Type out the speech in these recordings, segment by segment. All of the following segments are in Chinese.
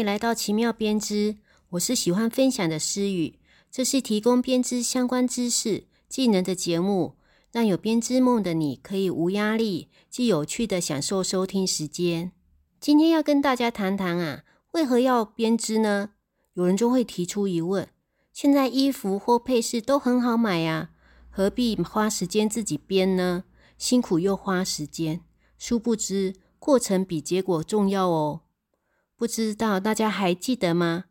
迎来到奇妙编织，我是喜欢分享的诗雨。这是提供编织相关知识、技能的节目，让有编织梦的你可以无压力、既有趣的享受收听时间。今天要跟大家谈谈啊，为何要编织呢？有人就会提出疑问：现在衣服或配饰都很好买呀，何必花时间自己编呢？辛苦又花时间，殊不知过程比结果重要哦。不知道大家还记得吗？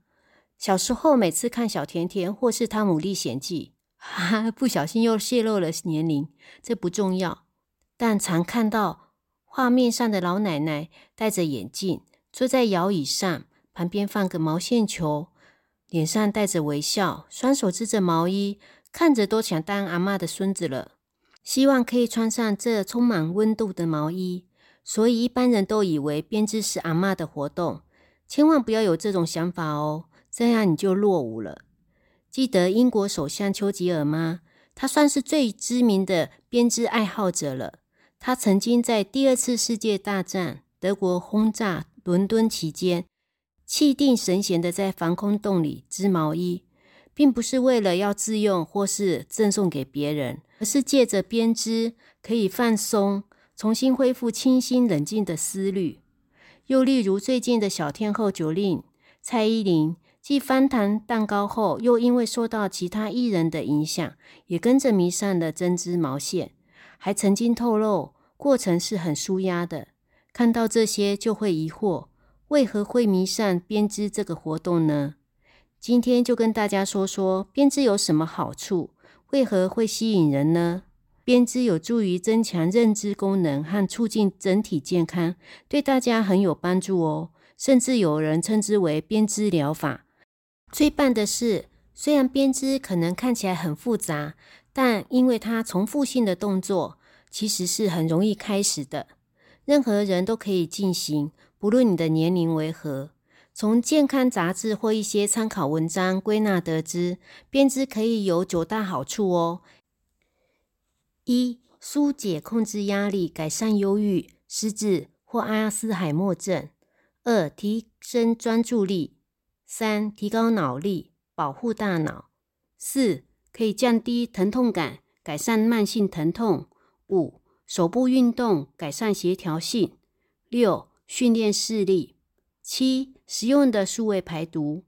小时候每次看小甜甜或是《汤姆历险记》，哈哈，不小心又泄露了年龄，这不重要。但常看到画面上的老奶奶戴着眼镜，坐在摇椅上，旁边放个毛线球，脸上带着微笑，双手织着毛衣，看着都想当阿妈的孙子了。希望可以穿上这充满温度的毛衣，所以一般人都以为编织是阿妈的活动。千万不要有这种想法哦，这样你就落伍了。记得英国首相丘吉尔吗？他算是最知名的编织爱好者了。他曾经在第二次世界大战德国轰炸伦敦期间，气定神闲的在防空洞里织毛衣，并不是为了要自用或是赠送给别人，而是借着编织可以放松，重新恢复清新冷静的思虑。又例如最近的小天后九令蔡依林，继翻弹蛋糕后，又因为受到其他艺人的影响，也跟着迷上了针织毛线，还曾经透露过程是很舒压的。看到这些就会疑惑，为何会迷上编织这个活动呢？今天就跟大家说说编织有什么好处，为何会吸引人呢？编织有助于增强认知功能和促进整体健康，对大家很有帮助哦。甚至有人称之为编织疗法。最棒的是，虽然编织可能看起来很复杂，但因为它重复性的动作，其实是很容易开始的。任何人都可以进行，不论你的年龄为何。从健康杂志或一些参考文章归纳得知，编织可以有九大好处哦。一、疏解控制压力，改善忧郁、失智或阿斯海默症；二、提升专注力；三、提高脑力，保护大脑；四、可以降低疼痛感，改善慢性疼痛；五、手部运动，改善协调性；六、训练视力；七、实用的数位排毒；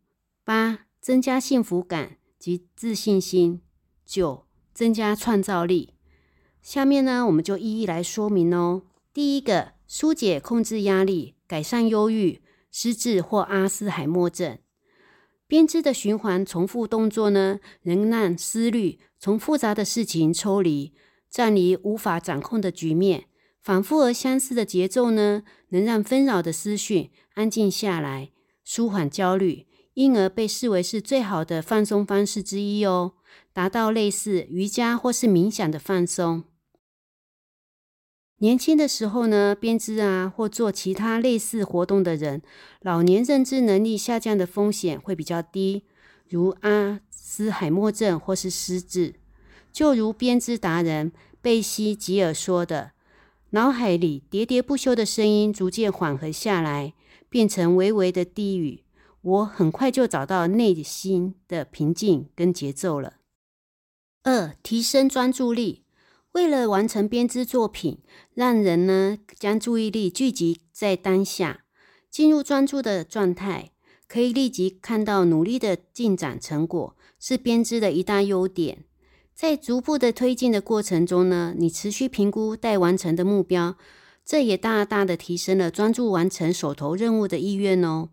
八、增加幸福感及自信心；九、增加创造力。下面呢，我们就一一来说明哦。第一个，疏解控制压力，改善忧郁、失智或阿斯海默症。编织的循环重复动作呢，能让思虑从复杂的事情抽离，暂离无法掌控的局面。反复而相似的节奏呢，能让纷扰的思绪安静下来，舒缓焦虑，因而被视为是最好的放松方式之一哦，达到类似瑜伽或是冥想的放松。年轻的时候呢，编织啊或做其他类似活动的人，老年认知能力下降的风险会比较低，如阿斯海默症或是失智。就如编织达人贝西吉尔说的：“脑海里喋喋不休的声音逐渐缓和下来，变成微微的低语，我很快就找到内心的平静跟节奏了。”二、提升专注力。为了完成编织作品，让人呢将注意力聚集在当下，进入专注的状态，可以立即看到努力的进展成果，是编织的一大优点。在逐步的推进的过程中呢，你持续评估待完成的目标，这也大大的提升了专注完成手头任务的意愿哦。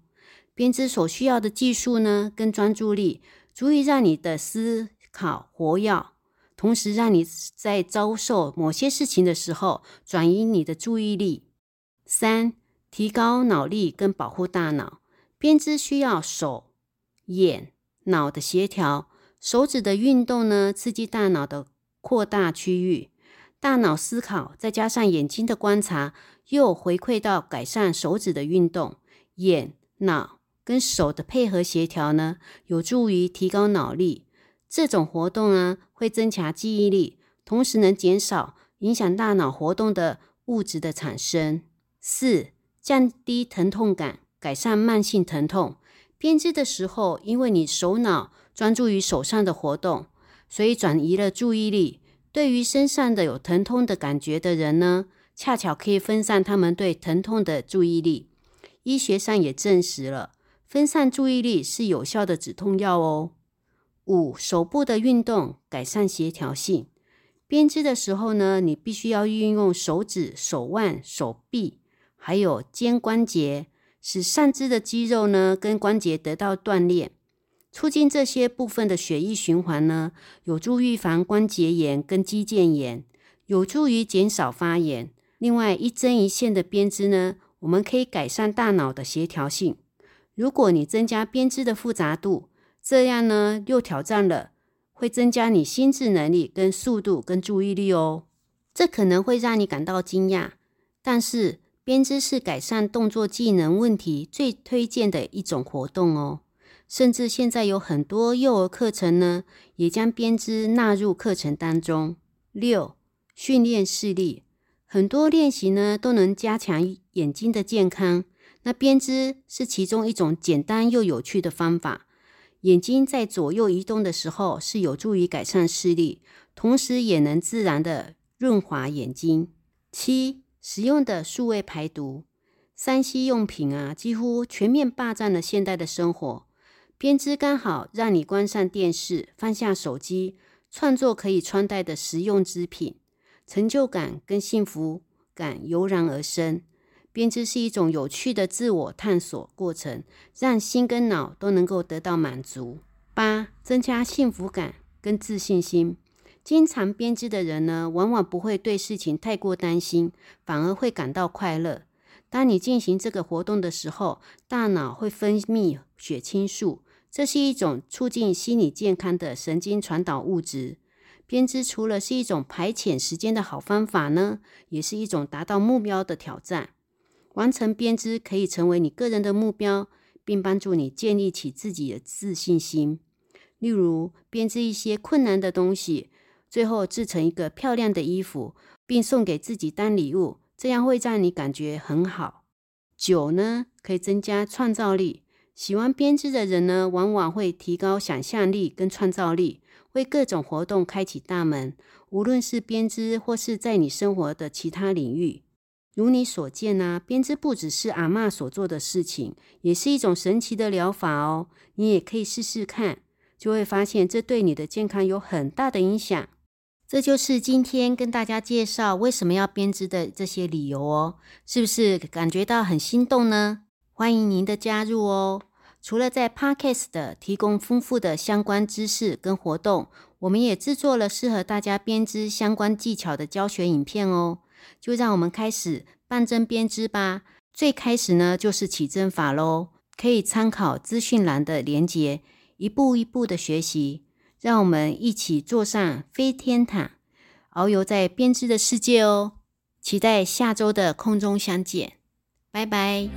编织所需要的技术呢，跟专注力，足以让你的思考活跃。同时，让你在遭受某些事情的时候，转移你的注意力。三、提高脑力跟保护大脑。编织需要手、眼、脑的协调。手指的运动呢，刺激大脑的扩大区域。大脑思考，再加上眼睛的观察，又回馈到改善手指的运动。眼、脑跟手的配合协调呢，有助于提高脑力。这种活动呢，会增强记忆力，同时能减少影响大脑活动的物质的产生。四、降低疼痛感，改善慢性疼痛。编织的时候，因为你手脑专注于手上的活动，所以转移了注意力。对于身上的有疼痛的感觉的人呢，恰巧可以分散他们对疼痛的注意力。医学上也证实了，分散注意力是有效的止痛药哦。五、手部的运动改善协调性。编织的时候呢，你必须要运用手指、手腕、手臂，还有肩关节，使上肢的肌肉呢跟关节得到锻炼，促进这些部分的血液循环呢，有助预防关节炎跟肌腱炎，有助于减少发炎。另外，一针一线的编织呢，我们可以改善大脑的协调性。如果你增加编织的复杂度，这样呢，又挑战了，会增加你心智能力、跟速度、跟注意力哦。这可能会让你感到惊讶，但是编织是改善动作技能问题最推荐的一种活动哦。甚至现在有很多幼儿课程呢，也将编织纳入课程当中。六、训练视力，很多练习呢都能加强眼睛的健康。那编织是其中一种简单又有趣的方法。眼睛在左右移动的时候，是有助于改善视力，同时也能自然的润滑眼睛。七，使用的数位排毒，三 C 用品啊，几乎全面霸占了现代的生活。编织刚好让你关上电视，放下手机，创作可以穿戴的实用织品，成就感跟幸福感油然而生。编织是一种有趣的自我探索过程，让心跟脑都能够得到满足。八、增加幸福感跟自信心。经常编织的人呢，往往不会对事情太过担心，反而会感到快乐。当你进行这个活动的时候，大脑会分泌血清素，这是一种促进心理健康的神经传导物质。编织除了是一种排遣时间的好方法呢，也是一种达到目标的挑战。完成编织可以成为你个人的目标，并帮助你建立起自己的自信心。例如，编织一些困难的东西，最后制成一个漂亮的衣服，并送给自己当礼物，这样会让你感觉很好。九呢，可以增加创造力。喜欢编织的人呢，往往会提高想象力跟创造力，为各种活动开启大门。无论是编织，或是在你生活的其他领域。如你所见呢，编织不只是阿妈所做的事情，也是一种神奇的疗法哦。你也可以试试看，就会发现这对你的健康有很大的影响。这就是今天跟大家介绍为什么要编织的这些理由哦。是不是感觉到很心动呢？欢迎您的加入哦。除了在 Podcast 提供丰富的相关知识跟活动，我们也制作了适合大家编织相关技巧的教学影片哦。就让我们开始半针编织吧。最开始呢，就是起针法喽，可以参考资讯栏的连接，一步一步的学习。让我们一起坐上飞天塔，遨游在编织的世界哦。期待下周的空中相见，拜拜。